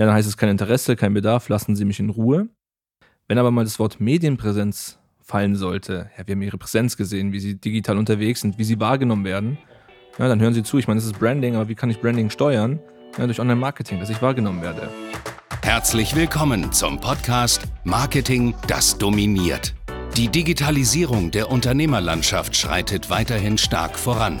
Ja, dann heißt es kein Interesse, kein Bedarf, lassen Sie mich in Ruhe. Wenn aber mal das Wort Medienpräsenz fallen sollte, ja, wir haben Ihre Präsenz gesehen, wie Sie digital unterwegs sind, wie Sie wahrgenommen werden, ja, dann hören Sie zu. Ich meine, das ist Branding, aber wie kann ich Branding steuern? Ja, durch Online-Marketing, dass ich wahrgenommen werde. Herzlich willkommen zum Podcast Marketing, das dominiert. Die Digitalisierung der Unternehmerlandschaft schreitet weiterhin stark voran.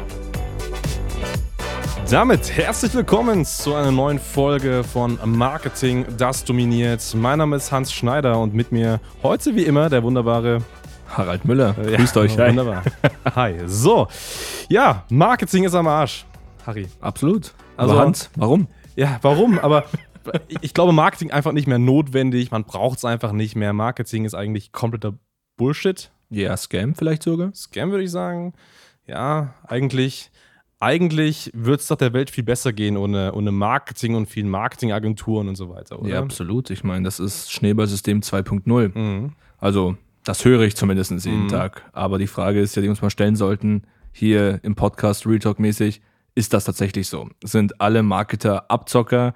Damit herzlich willkommen zu einer neuen Folge von Marketing, das dominiert. Mein Name ist Hans Schneider und mit mir heute wie immer der wunderbare Harald Müller. Ja, Grüßt euch. Hi. Wunderbar. Hi. So, ja, Marketing ist am Arsch. Harry. Absolut. Also Aber Hans, warum? Ja, warum? Aber ich glaube, Marketing einfach nicht mehr notwendig. Man braucht es einfach nicht mehr. Marketing ist eigentlich kompletter Bullshit. Ja, Scam vielleicht sogar. Scam würde ich sagen. Ja, eigentlich eigentlich würde es doch der Welt viel besser gehen ohne, ohne Marketing und vielen Marketingagenturen und so weiter, oder? Ja, absolut. Ich meine, das ist Schneeballsystem 2.0. Mhm. Also, das höre ich zumindest jeden mhm. Tag. Aber die Frage ist ja, die wir uns mal stellen sollten, hier im Podcast Real Talk mäßig, ist das tatsächlich so? Sind alle Marketer Abzocker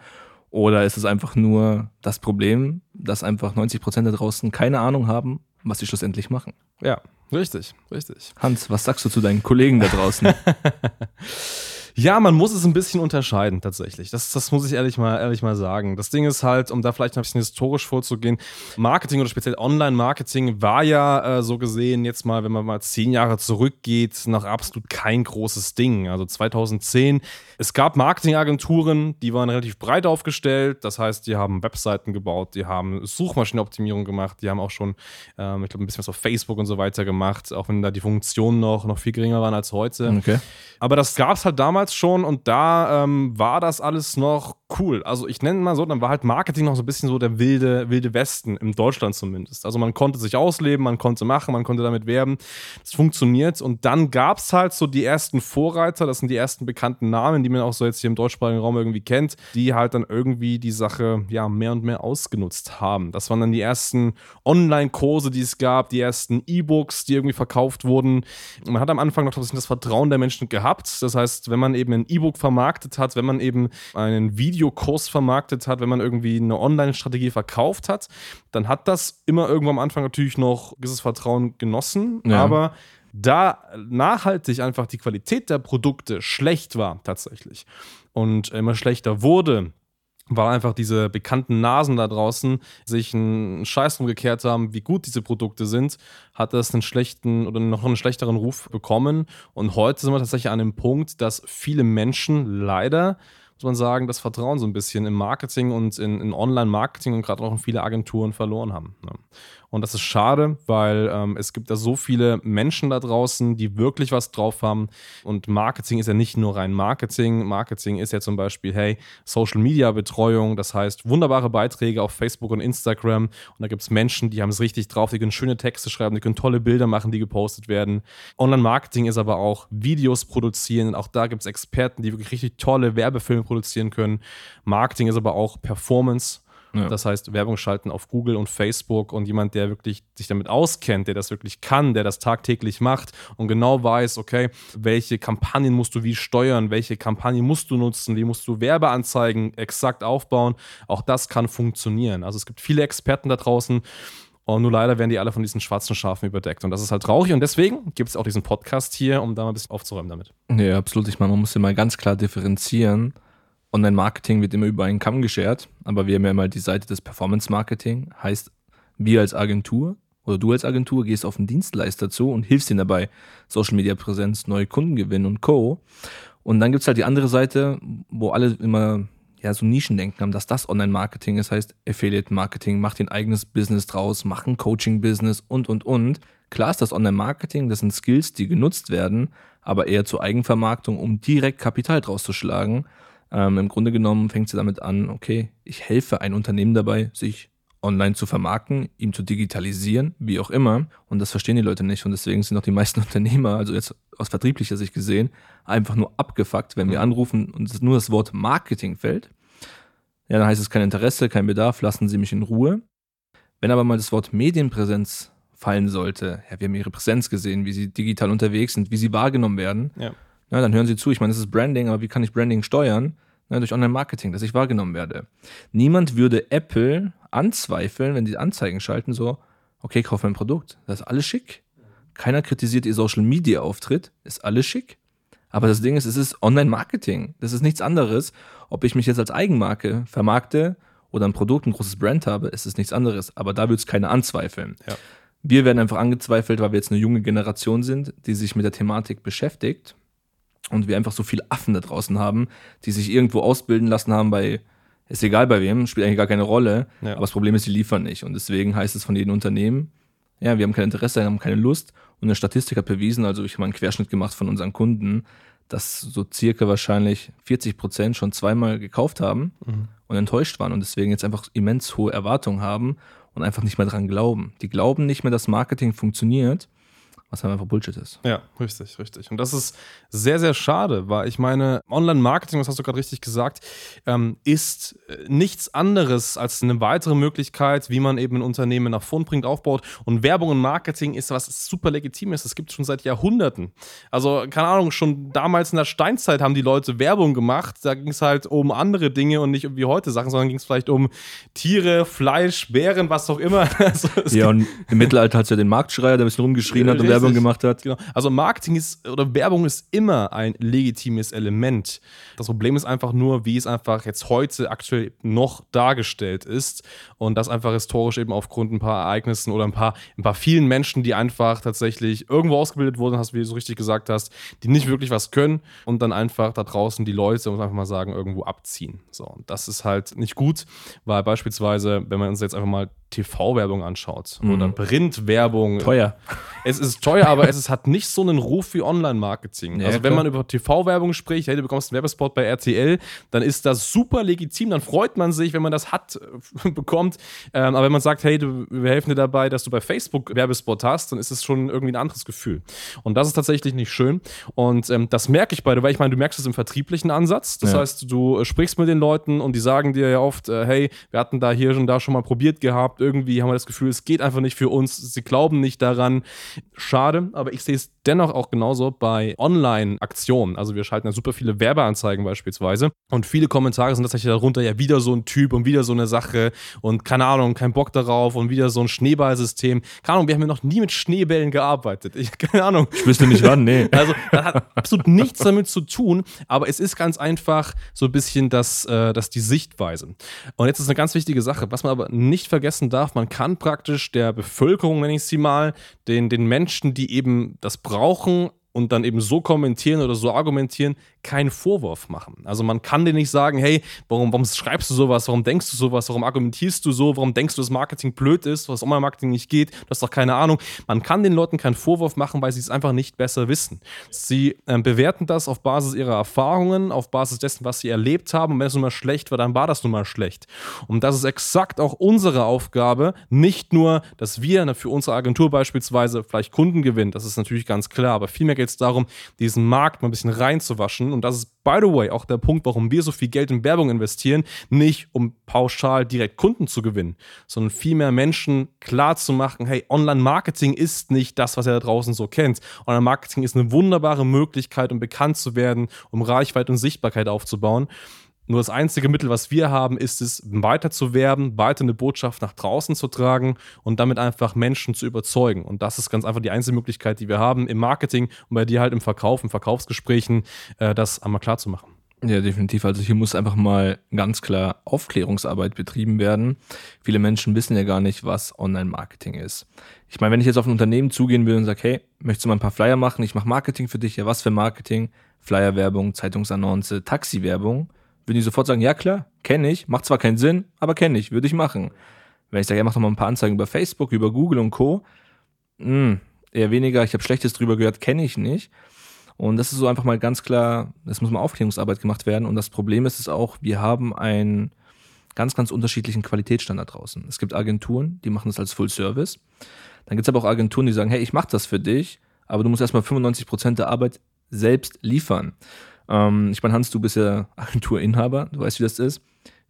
oder ist es einfach nur das Problem, dass einfach 90 Prozent da draußen keine Ahnung haben, was sie schlussendlich machen? Ja, Richtig, richtig. Hans, was sagst du zu deinen Kollegen da draußen? Ja, man muss es ein bisschen unterscheiden tatsächlich. Das, das muss ich ehrlich mal, ehrlich mal sagen. Das Ding ist halt, um da vielleicht ein bisschen historisch vorzugehen, Marketing oder speziell Online-Marketing war ja äh, so gesehen jetzt mal, wenn man mal zehn Jahre zurückgeht, noch absolut kein großes Ding. Also 2010, es gab Marketingagenturen, die waren relativ breit aufgestellt. Das heißt, die haben Webseiten gebaut, die haben Suchmaschinenoptimierung gemacht, die haben auch schon, ähm, ich glaube, ein bisschen was auf Facebook und so weiter gemacht, auch wenn da die Funktionen noch, noch viel geringer waren als heute. Okay. Aber das gab es halt damals schon und da ähm, war das alles noch cool. Also ich nenne mal so, dann war halt Marketing noch so ein bisschen so der wilde, wilde Westen, in Deutschland zumindest. Also man konnte sich ausleben, man konnte machen, man konnte damit werben. Das funktioniert. Und dann gab es halt so die ersten Vorreiter, das sind die ersten bekannten Namen, die man auch so jetzt hier im deutschsprachigen Raum irgendwie kennt, die halt dann irgendwie die Sache ja mehr und mehr ausgenutzt haben. Das waren dann die ersten Online-Kurse, die es gab, die ersten E-Books, die irgendwie verkauft wurden. Und man hat am Anfang noch das Vertrauen der Menschen gehabt. Das heißt, wenn man eben ein E-Book vermarktet hat, wenn man eben einen Videokurs vermarktet hat, wenn man irgendwie eine Online-Strategie verkauft hat, dann hat das immer irgendwo am Anfang natürlich noch dieses Vertrauen genossen. Ja. Aber da nachhaltig einfach die Qualität der Produkte schlecht war tatsächlich und immer schlechter wurde, weil einfach diese bekannten Nasen da draußen sich einen Scheiß drum gekehrt haben, wie gut diese Produkte sind, hat das einen schlechten oder noch einen schlechteren Ruf bekommen. Und heute sind wir tatsächlich an dem Punkt, dass viele Menschen leider muss man sagen, das Vertrauen so ein bisschen im Marketing und in, in Online-Marketing und gerade auch in viele Agenturen verloren haben. Ne? Und das ist schade, weil ähm, es gibt da so viele Menschen da draußen, die wirklich was drauf haben. Und Marketing ist ja nicht nur rein Marketing. Marketing ist ja zum Beispiel, hey, Social Media Betreuung, das heißt wunderbare Beiträge auf Facebook und Instagram. Und da gibt es Menschen, die haben es richtig drauf, die können schöne Texte schreiben, die können tolle Bilder machen, die gepostet werden. Online-Marketing ist aber auch Videos produzieren. Auch da gibt es Experten, die wirklich richtig tolle Werbefilme produzieren können. Marketing ist aber auch Performance. Ja. Das heißt, Werbung schalten auf Google und Facebook und jemand, der wirklich sich damit auskennt, der das wirklich kann, der das tagtäglich macht und genau weiß, okay, welche Kampagnen musst du wie steuern, welche Kampagnen musst du nutzen, wie musst du Werbeanzeigen exakt aufbauen. Auch das kann funktionieren. Also es gibt viele Experten da draußen. Und nur leider werden die alle von diesen schwarzen Schafen überdeckt. Und das ist halt traurig. Und deswegen gibt es auch diesen Podcast hier, um da mal ein bisschen aufzuräumen damit. Ja, absolut. Ich meine, man muss ja mal ganz klar differenzieren Online-Marketing wird immer über einen Kamm geschert, aber wir haben ja immer die Seite des Performance-Marketing. Heißt, wir als Agentur oder du als Agentur gehst auf einen Dienstleister zu und hilfst ihm dabei, Social-Media-Präsenz, neue Kunden gewinnen und Co. Und dann gibt es halt die andere Seite, wo alle immer ja, so Nischendenken haben, dass das Online-Marketing ist, heißt Affiliate-Marketing, macht ein eigenes Business draus, mach ein Coaching-Business und, und, und. Klar ist das Online-Marketing, das sind Skills, die genutzt werden, aber eher zur Eigenvermarktung, um direkt Kapital draus zu schlagen. Ähm, Im Grunde genommen fängt sie damit an, okay, ich helfe ein Unternehmen dabei, sich online zu vermarkten, ihm zu digitalisieren, wie auch immer. Und das verstehen die Leute nicht. Und deswegen sind auch die meisten Unternehmer, also jetzt aus vertrieblicher Sicht gesehen, einfach nur abgefuckt, wenn wir anrufen und nur das Wort Marketing fällt. Ja, dann heißt es kein Interesse, kein Bedarf, lassen Sie mich in Ruhe. Wenn aber mal das Wort Medienpräsenz fallen sollte, ja, wir haben ihre Präsenz gesehen, wie sie digital unterwegs sind, wie sie wahrgenommen werden, Ja. ja, dann hören Sie zu. Ich meine, das ist Branding, aber wie kann ich Branding steuern? Ja, durch Online-Marketing, dass ich wahrgenommen werde. Niemand würde Apple anzweifeln, wenn die Anzeigen schalten, so, okay, kauf mein Produkt. Das ist alles schick. Keiner kritisiert ihr Social-Media-Auftritt, ist alles schick. Aber das Ding ist, es ist Online-Marketing. Das ist nichts anderes. Ob ich mich jetzt als Eigenmarke vermarkte oder ein Produkt, ein großes Brand habe, ist es nichts anderes. Aber da wird es keiner anzweifeln. Ja. Wir werden einfach angezweifelt, weil wir jetzt eine junge Generation sind, die sich mit der Thematik beschäftigt und wir einfach so viele Affen da draußen haben, die sich irgendwo ausbilden lassen haben bei, ist egal bei wem, spielt eigentlich gar keine Rolle, Ja. aber das Problem ist, sie liefern nicht und deswegen heißt es von jedem Unternehmen, ja, wir haben kein Interesse, wir haben keine Lust und eine Statistik hat bewiesen, also ich habe mal einen Querschnitt gemacht von unseren Kunden, dass so circa wahrscheinlich 40 Prozent schon zweimal gekauft haben und enttäuscht waren und deswegen jetzt einfach immens hohe Erwartungen haben und einfach nicht mehr dran glauben. Die glauben nicht mehr, dass Marketing funktioniert, was halt einfach Bullshit ist. Ja, richtig, richtig. Und das ist sehr, sehr schade, weil ich meine, Online-Marketing, das hast du gerade richtig gesagt, ähm, ist äh, nichts anderes als eine weitere Möglichkeit, wie man eben ein Unternehmen nach vorn bringt, aufbaut. Und Werbung und Marketing ist was super legitim ist. Das gibt es schon seit Jahrhunderten. Also, keine Ahnung, schon damals in der Steinzeit haben die Leute Werbung gemacht. Da ging es halt um andere Dinge und nicht um wie heute Sachen, sondern ging es vielleicht um Tiere, Fleisch, Bären, was auch immer. Also, Ja, und im Mittelalter hat es ja den Marktschreier, der ein bisschen rumgeschrien hat und Richtig. Werbung gemacht hat. Genau. Also Marketing ist oder Werbung ist immer ein legitimes Element. Das Problem ist einfach nur, wie es einfach jetzt heute aktuell noch dargestellt ist und das einfach historisch eben aufgrund ein paar Ereignissen oder ein paar, ein paar vielen Menschen, die einfach tatsächlich irgendwo ausgebildet wurden, hast, wie du so richtig gesagt hast, die nicht wirklich was können und dann einfach da draußen die Leute, muss man einfach mal sagen, irgendwo abziehen. So, und das ist halt nicht gut, weil beispielsweise, wenn man uns jetzt einfach mal TV-Werbung anschaut oder Printwerbung, Teuer. es ist teuer, aber es ist, hat nicht so einen Ruf wie Online-Marketing. Ja, also, wenn klar. man über TV-Werbung spricht, hey, du bekommst einen Werbespot bei RTL, dann ist das super legitim. Dann freut man sich, wenn man das hat, äh, bekommt. Ähm, aber wenn man sagt, hey, du, wir helfen dir dabei, dass du bei Facebook Werbespot hast, dann ist es schon irgendwie ein anderes Gefühl. Und das ist tatsächlich nicht schön. Und ähm, das merke ich bei dir, weil ich meine, du merkst es im vertrieblichen Ansatz. Das Ja. heißt, du äh, sprichst mit den Leuten und die sagen dir ja oft, äh, hey, wir hatten da hier und da schon mal probiert gehabt. Irgendwie haben wir das Gefühl, es geht einfach nicht für uns. Sie glauben nicht daran. Schade, aber ich sehe es dennoch auch genauso bei Online-Aktionen. Also wir schalten ja super viele Werbeanzeigen beispielsweise und viele Kommentare sind tatsächlich darunter, ja wieder so ein Typ und wieder so eine Sache und keine Ahnung, kein Bock darauf und wieder so ein Schneeballsystem. Keine Ahnung, wir haben ja noch nie mit Schneebällen gearbeitet. Ich, keine Ahnung. Ich wüsste nicht wann, nee. Also, das hat absolut nichts damit zu tun, aber es ist ganz einfach so ein bisschen das, äh, das die Sichtweise. Und jetzt ist eine ganz wichtige Sache, was man aber nicht vergessen darf, man kann praktisch der Bevölkerung, nenne ich sie mal, den, den Menschen, die eben das brauchen, und dann eben so kommentieren oder so argumentieren, keinen Vorwurf machen. Also man kann dir nicht sagen, hey, warum, warum schreibst du sowas, warum denkst du sowas, warum argumentierst du so, warum denkst du, dass Marketing blöd ist, was Online-Marketing nicht geht, du hast doch keine Ahnung. Man kann den Leuten keinen Vorwurf machen, weil sie es einfach nicht besser wissen. Sie ähm, bewerten das auf Basis ihrer Erfahrungen, auf Basis dessen, was sie erlebt haben und wenn es nun mal schlecht war, dann war das nun mal schlecht. Und das ist exakt auch unsere Aufgabe, nicht nur, dass wir für unsere Agentur beispielsweise vielleicht Kunden gewinnen, das ist natürlich ganz klar, aber vielmehr geht es darum, diesen Markt mal ein bisschen reinzuwaschen. Und das ist, by the way, auch der Punkt, warum wir so viel Geld in Werbung investieren. Nicht, um pauschal direkt Kunden zu gewinnen, sondern vielmehr Menschen klar zu machen, hey, Online-Marketing ist nicht das, was ihr da draußen so kennt. Online-Marketing ist eine wunderbare Möglichkeit, um bekannt zu werden, um Reichweite und Sichtbarkeit aufzubauen. Nur das einzige Mittel, was wir haben, ist es, weiter zu werben, weiter eine Botschaft nach draußen zu tragen und damit einfach Menschen zu überzeugen. Und das ist ganz einfach die einzige Möglichkeit, die wir haben im Marketing und bei dir halt im Verkauf, in Verkaufsgesprächen, äh, das einmal klar zu machen. Ja, definitiv. Also hier muss einfach mal ganz klar Aufklärungsarbeit betrieben werden. Viele Menschen wissen ja gar nicht, was Online-Marketing ist. Ich meine, wenn ich jetzt auf ein Unternehmen zugehen will und sage, hey, möchtest du mal ein paar Flyer machen? Ich mache Marketing für dich. Ja, was für Marketing? Flyerwerbung, Zeitungsannonce, Taxiwerbung. Würden die sofort sagen, ja klar, kenne ich, macht zwar keinen Sinn, aber kenne ich, würde ich machen. Wenn ich sage, ja, mach doch mal ein paar Anzeigen über Facebook, über Google und Co., mh, eher weniger, ich habe Schlechtes drüber gehört, kenne ich nicht. Und das ist so einfach mal ganz klar, es muss mal Aufklärungsarbeit gemacht werden. Und das Problem ist es auch, wir haben ein ganz, ganz unterschiedlichen Qualitätsstandard draußen. Es gibt Agenturen, die machen das als Full Service. Dann gibt es aber auch Agenturen, die sagen, hey, ich mache das für dich, aber du musst erstmal 95 Prozent der Arbeit selbst liefern. Ähm, ich meine, Hans, du bist ja Agenturinhaber, du weißt, wie das ist.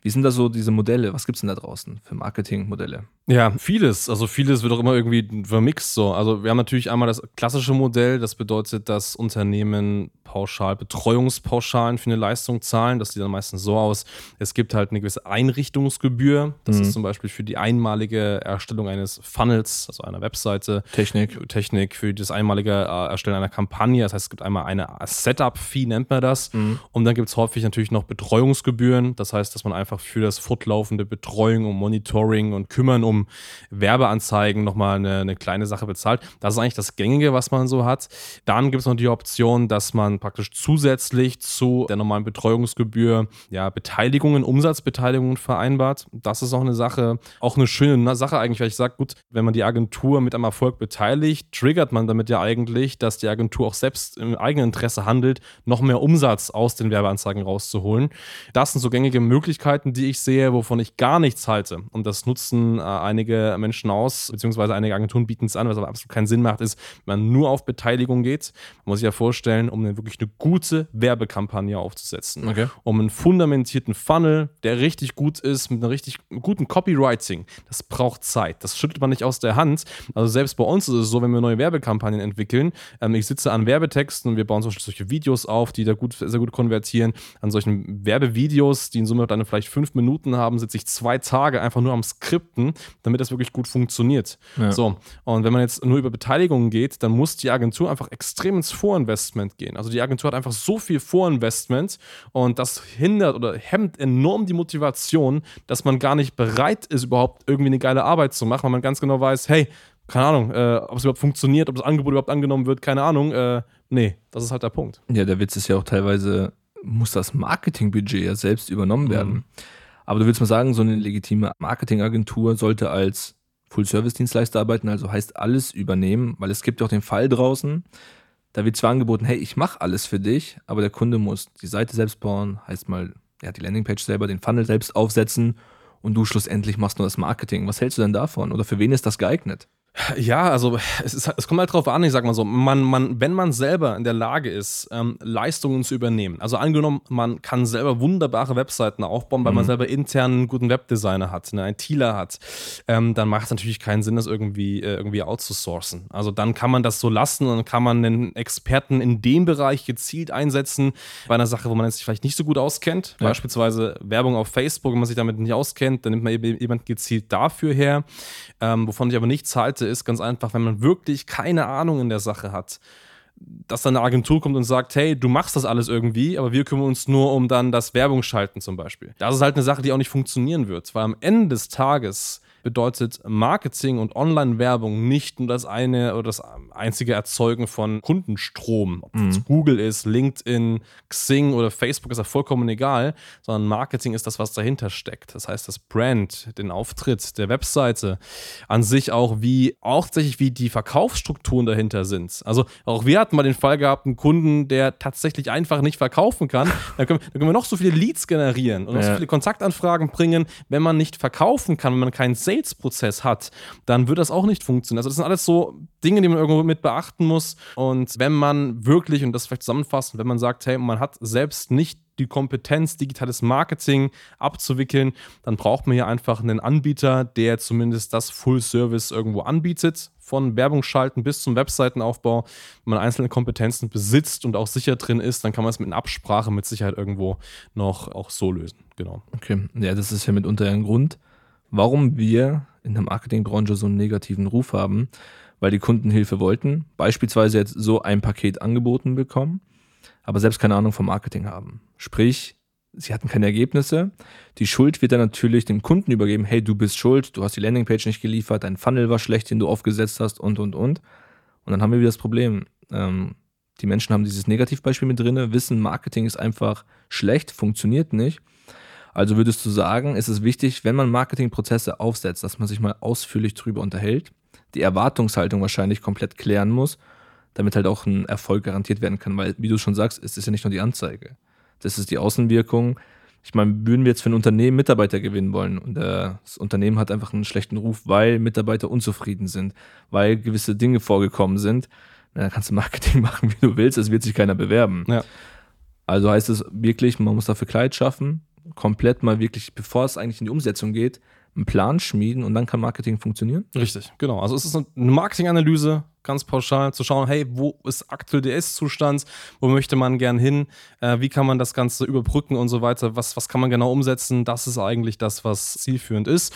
Wie sind da so diese Modelle? Was gibt es denn da draußen für Marketingmodelle? Ja, vieles. Also vieles wird auch immer irgendwie vermixt so. Also wir haben natürlich einmal das klassische Modell, das bedeutet, dass Unternehmen pauschal Betreuungspauschalen für eine Leistung zahlen. Das sieht dann meistens so aus. Es gibt halt eine gewisse Einrichtungsgebühr. Das mhm. ist zum Beispiel für die einmalige Erstellung eines Funnels, also einer Webseite. Technik. Technik, für das einmalige äh, Erstellen einer Kampagne. Das heißt, es gibt einmal eine Setup-Fee, nennt man das. Mhm. Und dann gibt es häufig natürlich noch Betreuungsgebühren. Das heißt, dass man einfach für das fortlaufende Betreuung und Monitoring und Kümmern um um Werbeanzeigen nochmal eine, eine kleine Sache bezahlt. Das ist eigentlich das Gängige, was man so hat. Dann gibt es noch die Option, dass man praktisch zusätzlich zu der normalen Betreuungsgebühr ja, Beteiligungen, Umsatzbeteiligungen vereinbart. Das ist auch eine Sache, auch eine schöne Sache eigentlich, weil ich sage, gut, wenn man die Agentur mit einem Erfolg beteiligt, triggert man damit ja eigentlich, dass die Agentur auch selbst im eigenen Interesse handelt, noch mehr Umsatz aus den Werbeanzeigen rauszuholen. Das sind so gängige Möglichkeiten, die ich sehe, wovon ich gar nichts halte. Und das nutzen äh, einige Menschen aus, beziehungsweise einige Agenturen bieten es an, was aber absolut keinen Sinn macht, ist, wenn man nur auf Beteiligung geht. Man muss sich ja vorstellen, um eine, wirklich eine gute Werbekampagne aufzusetzen, okay. um einen fundamentierten Funnel, der richtig gut ist, mit einem richtig guten Copywriting, das braucht Zeit. Das schüttelt man nicht aus der Hand. Also selbst bei uns ist es so, wenn wir neue Werbekampagnen entwickeln, ähm, ich sitze an Werbetexten und wir bauen zum Beispiel solche Videos auf, die da gut, sehr gut konvertieren. An solchen Werbevideos, die in Summe dann vielleicht fünf Minuten haben, sitze ich zwei Tage einfach nur am Skripten, damit das wirklich gut funktioniert. Ja. So, und wenn man jetzt nur über Beteiligungen geht, dann muss die Agentur einfach extrem ins Vorinvestment gehen. Also die Agentur hat einfach so viel Vorinvestment und das hindert oder hemmt enorm die Motivation, dass man gar nicht bereit ist, überhaupt irgendwie eine geile Arbeit zu machen, weil man ganz genau weiß, hey, keine Ahnung, äh, ob es überhaupt funktioniert, ob das Angebot überhaupt angenommen wird, keine Ahnung. Äh, nee, das ist halt der Punkt. Ja, der Witz ist ja auch teilweise, muss das Marketingbudget ja selbst übernommen werden. Mhm. Aber du willst mal sagen, so eine legitime Marketingagentur sollte als Full-Service-Dienstleister arbeiten, also heißt alles übernehmen, weil es gibt ja auch den Fall draußen, da wird zwar angeboten, hey, ich mache alles für dich, aber der Kunde muss die Seite selbst bauen, heißt mal, er hat die Landingpage selber, den Funnel selbst aufsetzen und du schlussendlich machst nur das Marketing. Was hältst du denn davon? Oder für wen ist das geeignet? Ja, also es, ist, es kommt halt drauf an, ich sag mal so, man, man, wenn man selber in der Lage ist, ähm, Leistungen zu übernehmen, also angenommen, man kann selber wunderbare Webseiten aufbauen, weil mhm. man selber intern einen guten Webdesigner hat, einen ITler hat, ähm, dann macht es natürlich keinen Sinn, das irgendwie, äh, irgendwie outzusourcen. Also dann kann man das so lassen und dann kann man einen Experten in dem Bereich gezielt einsetzen, bei einer Sache, wo man sich vielleicht nicht so gut auskennt, ja. beispielsweise Werbung auf Facebook, wenn man sich damit nicht auskennt, dann nimmt man eben jemand gezielt dafür her, ähm, wovon ich aber nichts halte, ist ganz einfach, wenn man wirklich keine Ahnung in der Sache hat, dass dann eine Agentur kommt und sagt, hey, du machst das alles irgendwie, aber wir kümmern uns nur um dann das Werbungsschalten zum Beispiel. Das ist halt eine Sache, die auch nicht funktionieren wird, weil am Ende des Tages bedeutet Marketing und Online-Werbung nicht nur das eine oder das einzige Erzeugen von Kundenstrom. Ob es mhm. Google ist, LinkedIn, Xing oder Facebook ist ja vollkommen egal, sondern Marketing ist das, was dahinter steckt. Das heißt, das Brand, den Auftritt der Webseite, an sich auch wie, auch tatsächlich wie die Verkaufsstrukturen dahinter sind. Also auch wir hatten mal den Fall gehabt, einen Kunden, der tatsächlich einfach nicht verkaufen kann. Dann können, können wir noch so viele Leads generieren und noch ja. so viele Kontaktanfragen bringen, wenn man nicht verkaufen kann, wenn man keinen Sales Sales-Prozess hat, dann wird das auch nicht funktionieren. Also das sind alles so Dinge, die man irgendwo mit beachten muss. Und wenn man wirklich, und das vielleicht zusammenfassen, wenn man sagt, hey, man hat selbst nicht die Kompetenz, digitales Marketing abzuwickeln, dann braucht man hier einfach einen Anbieter, der zumindest das Full-Service irgendwo anbietet, von Werbungsschalten bis zum Webseitenaufbau. Wenn man einzelne Kompetenzen besitzt und auch sicher drin ist, dann kann man es mit einer Absprache mit Sicherheit irgendwo noch auch so lösen. Genau. Okay, ja, das ist ja mitunter ein Grund, warum wir in der Marketingbranche so einen negativen Ruf haben, weil die Kunden Hilfe wollten, beispielsweise jetzt so ein Paket angeboten bekommen, aber selbst keine Ahnung vom Marketing haben. Sprich, sie hatten keine Ergebnisse. Die Schuld wird dann natürlich dem Kunden übergeben, hey, du bist schuld, du hast die Landingpage nicht geliefert, dein Funnel war schlecht, den du aufgesetzt hast und, und, und. Und dann haben wir wieder das Problem. Ähm, die Menschen haben dieses Negativbeispiel mit drin, wissen, Marketing ist einfach schlecht, funktioniert nicht also würdest du sagen, ist es wichtig, wenn man Marketingprozesse aufsetzt, dass man sich mal ausführlich drüber unterhält, die Erwartungshaltung wahrscheinlich komplett klären muss, damit halt auch ein Erfolg garantiert werden kann, weil, wie du schon sagst, es ist ja nicht nur die Anzeige. Das ist die Außenwirkung. Ich meine, würden wir jetzt für ein Unternehmen Mitarbeiter gewinnen wollen und das Unternehmen hat einfach einen schlechten Ruf, weil Mitarbeiter unzufrieden sind, weil gewisse Dinge vorgekommen sind, dann kannst du Marketing machen, wie du willst, es wird sich keiner bewerben. Ja. Also heißt es wirklich, man muss dafür Kleid schaffen, komplett mal wirklich, bevor es eigentlich in die Umsetzung geht, einen Plan schmieden und dann kann Marketing funktionieren? Richtig, genau. Also es ist eine Marketinganalyse, ganz pauschal, zu schauen, hey, wo ist aktuell der Ist-Zustand, wo möchte man gern hin, äh, wie kann man das Ganze überbrücken und so weiter, was, was kann man genau umsetzen, das ist eigentlich das, was zielführend ist.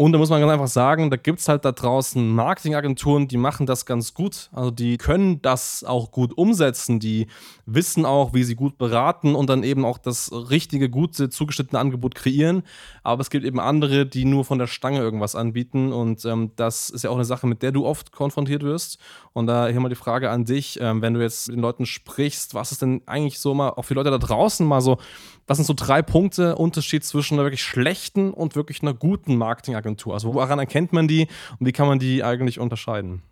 Und da muss man ganz einfach sagen, da gibt es halt da draußen Marketingagenturen, die machen das ganz gut. Also die können das auch gut umsetzen, die wissen auch, wie sie gut beraten und dann eben auch das richtige, gute, zugeschnittene Angebot kreieren. Aber es gibt eben andere, die nur von der Stange irgendwas anbieten. Und ähm, das ist ja auch eine Sache, mit der du oft konfrontiert wirst. Und da hier mal die Frage an dich, ähm, wenn du jetzt mit den Leuten sprichst, was ist denn eigentlich so mal, auch für Leute da draußen mal so, was sind so drei Punkte Unterschied zwischen einer wirklich schlechten und wirklich einer guten Marketingagentur? Also woran erkennt man die und wie kann man die eigentlich unterscheiden?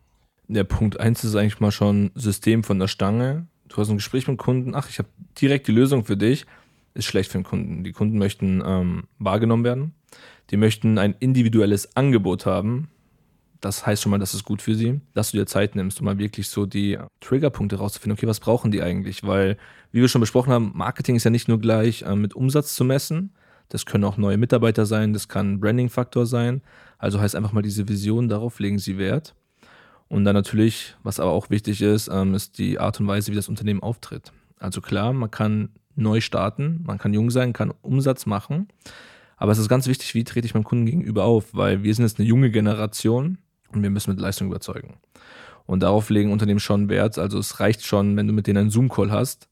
Der Punkt 1 ist eigentlich mal schon System von der Stange. Du hast ein Gespräch mit dem Kunden, ach, ich habe direkt die Lösung für dich. Ist schlecht für den Kunden. Die Kunden möchten ähm, wahrgenommen werden. Die möchten ein individuelles Angebot haben. Das heißt schon mal, das ist gut für sie, dass du dir Zeit nimmst, um mal wirklich so die Triggerpunkte rauszufinden. Okay, was brauchen die eigentlich? Weil, wie wir schon besprochen haben, Marketing ist ja nicht nur gleich äh, mit Umsatz zu messen. Das können auch neue Mitarbeiter sein, das kann Branding-Faktor sein. Also heißt einfach mal diese Vision, darauf legen sie Wert. Und dann natürlich, was aber auch wichtig ist, ähm, ist die Art und Weise, wie das Unternehmen auftritt. Also klar, man kann neu starten, man kann jung sein, kann Umsatz machen. Aber es ist ganz wichtig, wie trete ich meinem Kunden gegenüber auf, weil wir sind jetzt eine junge Generation und wir müssen mit Leistung überzeugen. Und darauf legen Unternehmen schon Wert. Also es reicht schon, wenn du mit denen einen Zoom-Call hast,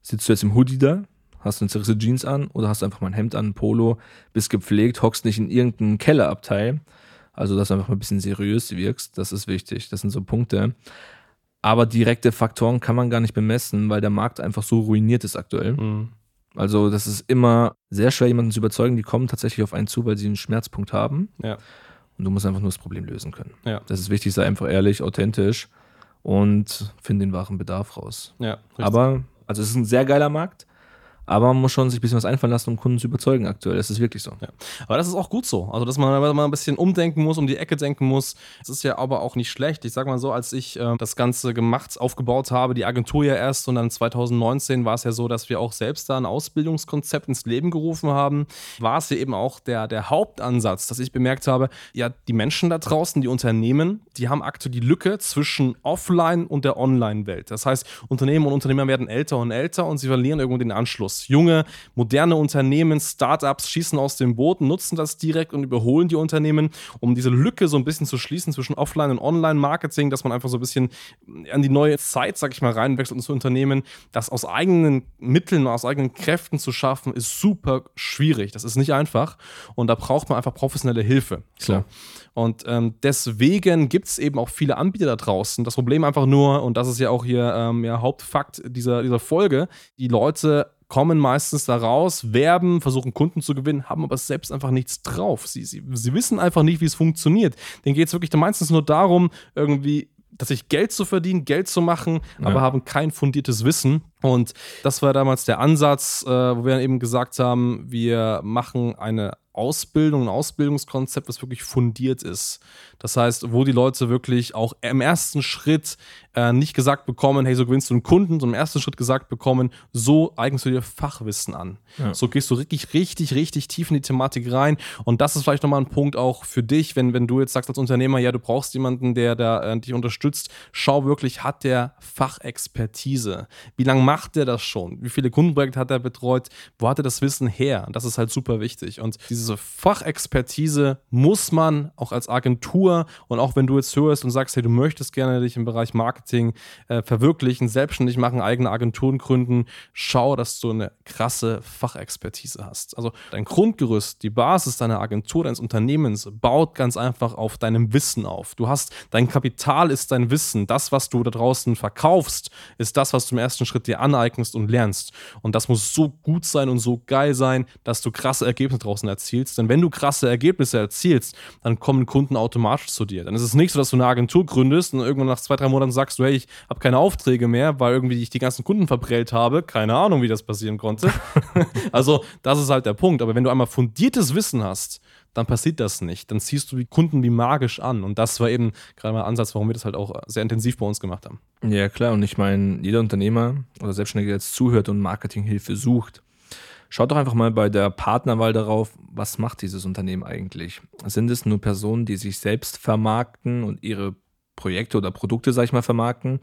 sitzt du jetzt im Hoodie da, hast du eine zerrisse Jeans an oder hast einfach mal ein Hemd an, ein Polo, bist gepflegt, hockst nicht in irgendeinem Kellerabteil. Also, dass du einfach mal ein bisschen seriös wirkst, das ist wichtig. Das sind so Punkte. Aber direkte Faktoren kann man gar nicht bemessen, weil der Markt einfach so ruiniert ist aktuell. Mhm. Also, das ist immer sehr schwer, jemanden zu überzeugen. Die kommen tatsächlich auf einen zu, weil sie einen Schmerzpunkt haben. Ja. Und du musst einfach nur das Problem lösen können. Ja. Das ist wichtig, sei einfach ehrlich, authentisch und finde den wahren Bedarf raus. Ja, Aber, also es ist ein sehr geiler Markt. Aber man muss schon sich ein bisschen was einfallen lassen, um Kunden zu überzeugen aktuell. Das ist wirklich so. Ja. Aber das ist auch gut so. Also, dass man mal ein bisschen umdenken muss, um die Ecke denken muss. Das ist ja aber auch nicht schlecht. Ich sag mal so, als ich äh, das Ganze gemacht, aufgebaut habe, die Agentur ja erst und dann 2019 war es ja so, dass wir auch selbst da ein Ausbildungskonzept ins Leben gerufen haben. War es ja eben auch der, der Hauptansatz, dass ich bemerkt habe, ja, die Menschen da draußen, die Unternehmen, die haben aktuell die Lücke zwischen Offline und der Online-Welt. Das heißt, Unternehmen und Unternehmer werden älter und älter und sie verlieren irgendwo den Anschluss. Junge, moderne Unternehmen, Startups schießen aus dem Boot, nutzen das direkt und überholen die Unternehmen, um diese Lücke so ein bisschen zu schließen zwischen Offline- und Online-Marketing, dass man einfach so ein bisschen an die neue Zeit, sag ich mal, reinwechselt ins Unternehmen. Das aus eigenen Mitteln, aus eigenen Kräften zu schaffen, ist super schwierig. Das ist nicht einfach. Und da braucht man einfach professionelle Hilfe. Klar. Und ähm, deswegen gibt es eben auch viele Anbieter da draußen. Das Problem einfach nur, und das ist ja auch hier ähm, ja, Hauptfakt dieser, dieser Folge, die Leute kommen meistens da raus, werben, versuchen Kunden zu gewinnen, haben aber selbst einfach nichts drauf. Sie, sie, sie wissen einfach nicht, wie es funktioniert. Denen geht es wirklich meistens nur darum, irgendwie dass ich Geld zu verdienen, Geld zu machen, ja. aber haben kein fundiertes Wissen. Und das war damals der Ansatz, äh, wo wir dann eben gesagt haben, wir machen eine Ausbildung, ein Ausbildungskonzept, das wirklich fundiert ist. Das heißt, wo die Leute wirklich auch im ersten Schritt äh, nicht gesagt bekommen, hey, so gewinnst du einen Kunden, sondern im ersten Schritt gesagt bekommen, so eignest du dir Fachwissen an. Ja. So gehst du richtig, richtig, richtig tief in die Thematik rein. Und das ist vielleicht nochmal ein Punkt auch für dich, wenn, wenn du jetzt sagst als Unternehmer, ja, du brauchst jemanden, der, der äh, dich unterstützt. Schau wirklich, hat der Fachexpertise? Wie lange macht der das schon? Wie viele Kundenprojekte hat er betreut? Wo hat er das Wissen her? Das ist halt super wichtig. Und diese Fachexpertise muss man auch als Agentur und auch wenn du jetzt hörst und sagst, hey, du möchtest gerne dich im Bereich Marketing äh, verwirklichen, selbstständig machen, eigene Agenturen gründen, schau, dass du eine krasse Fachexpertise hast. Also dein Grundgerüst, die Basis deiner Agentur, deines Unternehmens baut ganz einfach auf deinem Wissen auf. Du hast, dein Kapital ist dein Wissen. Das, was du da draußen verkaufst, ist das, was du im ersten Schritt dir aneignest und lernst. Und das muss so gut sein und so geil sein, dass du krasse Ergebnisse draußen erzielst erzielst. Denn wenn du krasse Ergebnisse erzielst, dann kommen Kunden automatisch zu dir. Dann ist es nicht so, dass du eine Agentur gründest und irgendwann nach zwei, drei Monaten sagst du, hey, ich habe keine Aufträge mehr, weil irgendwie ich die ganzen Kunden verprellt habe. Keine Ahnung, wie das passieren konnte. also, das ist halt der Punkt. Aber wenn du einmal fundiertes Wissen hast, dann passiert das nicht. Dann ziehst du die Kunden wie magisch an. Und das war eben gerade mal ein Ansatz, warum wir das halt auch sehr intensiv bei uns gemacht haben. Ja, klar. Und ich meine, jeder Unternehmer oder Selbstständiger, der jetzt zuhört und Marketinghilfe sucht, schaut doch einfach mal bei der Partnerwahl darauf, was macht dieses Unternehmen eigentlich? Sind es nur Personen, die sich selbst vermarkten und ihre Projekte oder Produkte, sag ich mal, vermarkten?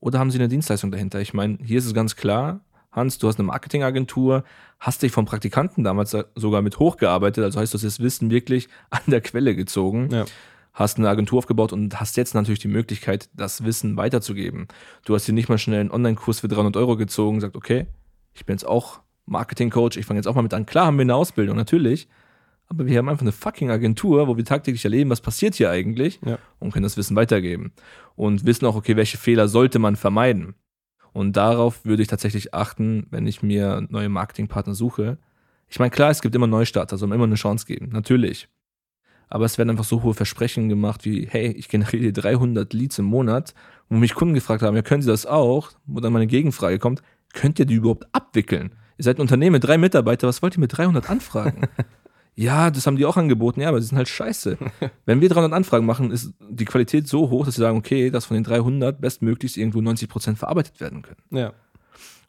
Oder haben sie eine Dienstleistung dahinter? Ich meine, hier ist es ganz klar, Hans, du hast eine Marketingagentur, hast dich vom Praktikanten damals sogar mit hochgearbeitet, also heißt, du hast das Wissen wirklich an der Quelle gezogen. Ja. Hast eine Agentur aufgebaut und hast jetzt natürlich die Möglichkeit, das Wissen weiterzugeben. Du hast dir nicht mal schnell einen Online-Kurs für 300 Euro gezogen und gesagt, okay, ich bin jetzt auch Marketing-Coach, ich fange jetzt auch mal mit an. Klar haben wir eine Ausbildung, natürlich. Aber wir haben einfach eine fucking Agentur, wo wir tagtäglich erleben, was passiert hier eigentlich ja. und können das Wissen weitergeben. Und wissen auch, okay, welche Fehler sollte man vermeiden. Und darauf würde ich tatsächlich achten, wenn ich mir neue Marketingpartner suche. Ich meine, klar, es gibt immer Neustarter, soll man immer eine Chance geben, natürlich. Aber es werden einfach so hohe Versprechen gemacht wie, hey, ich generiere 300 Leads im Monat, wo mich Kunden gefragt haben, ja, können Sie das auch? Wo dann meine Gegenfrage kommt, könnt ihr die überhaupt abwickeln? Ihr seid ein Unternehmen mit drei Mitarbeitern, was wollt ihr mit 300 Anfragen? Ja, das haben die auch angeboten, ja, aber sie sind halt scheiße. Wenn wir 300 Anfragen machen, ist die Qualität so hoch, dass sie sagen, okay, dass von den 300 bestmöglichst irgendwo 90 Prozent verarbeitet werden können. Ja.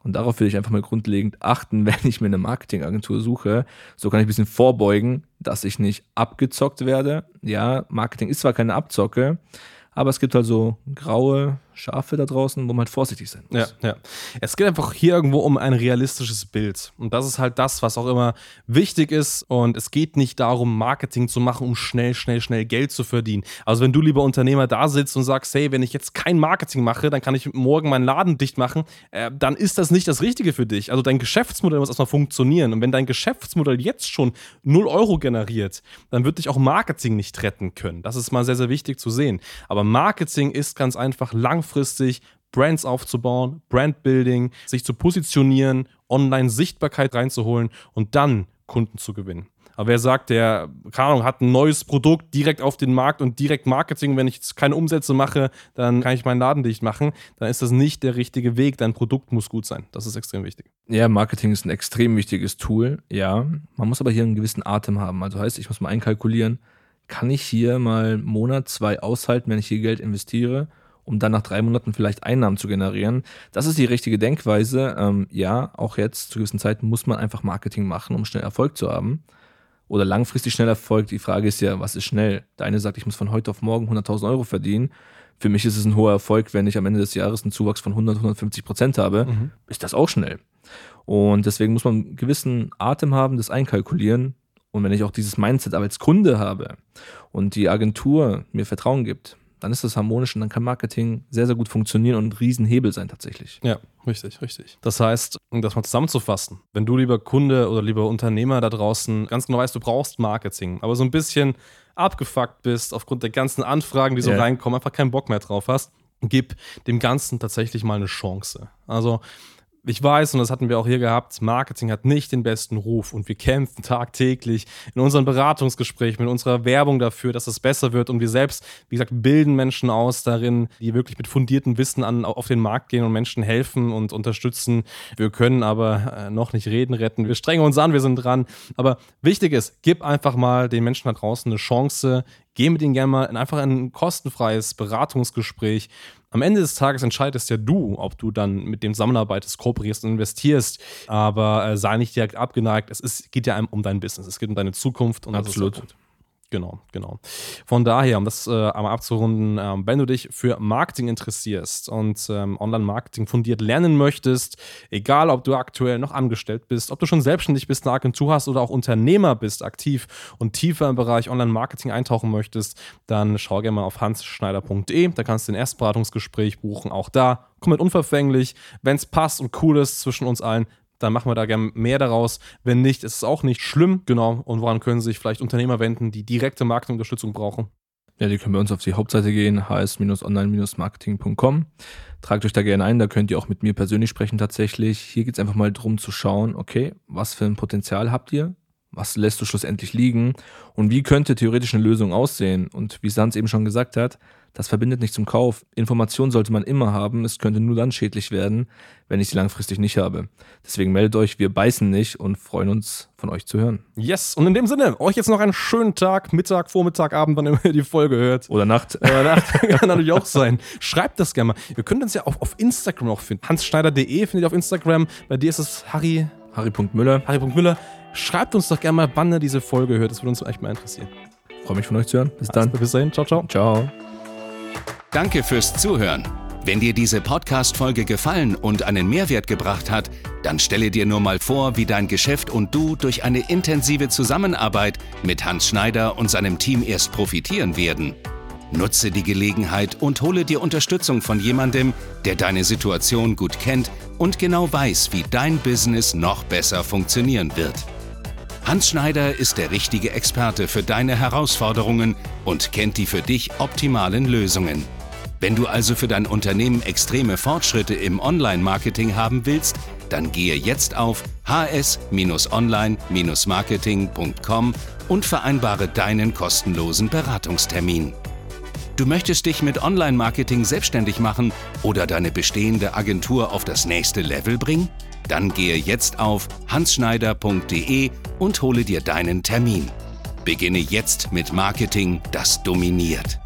Und darauf will ich einfach mal grundlegend achten, wenn ich mir eine Marketingagentur suche. So kann ich ein bisschen vorbeugen, dass ich nicht abgezockt werde. Ja, Marketing ist zwar keine Abzocke, aber es gibt halt so graue Schafe da draußen, wo man halt vorsichtig sein muss. Ja, ja. Es geht einfach hier irgendwo um ein realistisches Bild. Und das ist halt das, was auch immer wichtig ist. Und es geht nicht darum, Marketing zu machen, um schnell, schnell, schnell Geld zu verdienen. Also wenn du, lieber Unternehmer, da sitzt und sagst, hey, wenn ich jetzt kein Marketing mache, dann kann ich morgen meinen Laden dicht machen, äh, dann ist das nicht das Richtige für dich. Also dein Geschäftsmodell muss erstmal funktionieren. Und wenn dein Geschäftsmodell jetzt schon 0 Euro generiert, dann wird dich auch Marketing nicht retten können. Das ist mal sehr, sehr wichtig zu sehen. Aber Marketing ist ganz einfach lang langfristig Brands aufzubauen, Brandbuilding, sich zu positionieren, Online-Sichtbarkeit reinzuholen und dann Kunden zu gewinnen. Aber wer sagt, der, Ahnung, hat ein neues Produkt direkt auf den Markt und direkt Marketing, wenn ich jetzt keine Umsätze mache, dann kann ich meinen Laden dicht machen, dann ist das nicht der richtige Weg. Dein Produkt muss gut sein. Das ist extrem wichtig. Ja, Marketing ist ein extrem wichtiges Tool, ja. Man muss aber hier einen gewissen Atem haben. Also heißt, ich muss mal einkalkulieren, kann ich hier mal einen Monat, zwei aushalten, wenn ich hier Geld investiere? Um dann nach drei Monaten vielleicht Einnahmen zu generieren. Das ist die richtige Denkweise. Ähm, ja, auch jetzt zu gewissen Zeiten muss man einfach Marketing machen, um schnell Erfolg zu haben. Oder langfristig schnell Erfolg. Die Frage ist ja, was ist schnell? Der eine sagt, ich muss von heute auf morgen 100.000 Euro verdienen. Für mich ist es ein hoher Erfolg, wenn ich am Ende des Jahres einen Zuwachs von 100, 150 Prozent habe. Mhm. Ist das auch schnell? Und deswegen muss man einen gewissen Atem haben, das einkalkulieren. Und wenn ich auch dieses Mindset aber als Kunde habe und die Agentur mir Vertrauen gibt, dann ist das harmonisch und dann kann Marketing sehr, sehr gut funktionieren und ein Riesenhebel sein tatsächlich. Ja, richtig, richtig. Das heißt, um das mal zusammenzufassen, wenn du lieber Kunde oder lieber Unternehmer da draußen ganz genau weißt, du brauchst Marketing, aber so ein bisschen abgefuckt bist aufgrund der ganzen Anfragen, die so yeah. reinkommen, einfach keinen Bock mehr drauf hast, gib dem Ganzen tatsächlich mal eine Chance. Also ich weiß, und das hatten wir auch hier gehabt, Marketing hat nicht den besten Ruf und wir kämpfen tagtäglich in unseren Beratungsgesprächen, mit unserer Werbung dafür, dass es besser wird und wir selbst, wie gesagt, bilden Menschen aus darin, die wirklich mit fundiertem Wissen an, auf den Markt gehen und Menschen helfen und unterstützen. Wir können aber äh, noch nicht reden retten. Wir strengen uns an, wir sind dran. Aber wichtig ist, gib einfach mal den Menschen da draußen eine Chance, geh mit ihnen gerne mal in einfach ein kostenfreies Beratungsgespräch am Ende des Tages entscheidest ja du, ob du dann mit dem zusammenarbeitest, kooperierst und investierst. Aber äh, sei nicht direkt abgeneigt. Es ist, geht ja um dein Business. Es geht um deine Zukunft. Und Absolut. Genau, genau. Von daher, um das äh, einmal abzurunden, äh, wenn du dich für Marketing interessierst und ähm, Online-Marketing fundiert lernen möchtest, egal ob du aktuell noch angestellt bist, ob du schon selbstständig bist, eine Agentur hast oder auch Unternehmer bist, aktiv und tiefer im Bereich Online-Marketing eintauchen möchtest, dann schau gerne mal auf hansschneider.de. Da kannst du ein Erstberatungsgespräch buchen. Auch da komplett unverfänglich. Wenn es passt und cool ist zwischen uns allen, dann machen wir da gerne mehr daraus. Wenn nicht, ist es auch nicht schlimm. Genau. Und woran können sich vielleicht Unternehmer wenden, die direkte Marketingunterstützung brauchen? Ja, die können bei uns auf die Hauptseite gehen, hs-online-marketing.com. Tragt euch da gerne ein, da könnt ihr auch mit mir persönlich sprechen tatsächlich. Hier geht es einfach mal darum zu schauen, okay, was für ein Potenzial habt ihr? Was lässt du schlussendlich liegen? Und wie könnte theoretisch eine Lösung aussehen? Und wie Sans eben schon gesagt hat, das verbindet nicht zum Kauf. Informationen sollte man immer haben. Es könnte nur dann schädlich werden, wenn ich sie langfristig nicht habe. Deswegen meldet euch, wir beißen nicht und freuen uns, von euch zu hören. Yes, und in dem Sinne, euch jetzt noch einen schönen Tag, Mittag, Vormittag, Abend, wann immer ihr die Folge hört. Oder Nacht. Oder Nacht, kann natürlich auch sein. Schreibt das gerne mal. Ihr könnt uns ja auch auf Instagram auch finden. hansschneider.de findet ihr auf Instagram. Bei dir ist es Harry. Harry.müller. Harry.müller. Schreibt uns doch gerne mal, wann ihr diese Folge hört. Das würde uns echt mal interessieren. Freue mich von euch zu hören. Bis dann. Also, bis dahin. Ciao, ciao. Ciao. Danke fürs Zuhören. Wenn dir diese Podcast-Folge gefallen und einen Mehrwert gebracht hat, dann stelle dir nur mal vor, wie dein Geschäft und du durch eine intensive Zusammenarbeit mit Hans Schneider und seinem Team erst profitieren werden. Nutze die Gelegenheit und hole dir Unterstützung von jemandem, der deine Situation gut kennt und genau weiß, wie dein Business noch besser funktionieren wird. Hans Schneider ist der richtige Experte für deine Herausforderungen und kennt die für dich optimalen Lösungen. Wenn du also für dein Unternehmen extreme Fortschritte im Online-Marketing haben willst, dann gehe jetzt auf hs-online-marketing.com und vereinbare deinen kostenlosen Beratungstermin. Du möchtest dich mit Online-Marketing selbstständig machen oder deine bestehende Agentur auf das nächste Level bringen? Dann gehe jetzt auf hansschneider.de und hole dir deinen Termin. Beginne jetzt mit Marketing, das dominiert.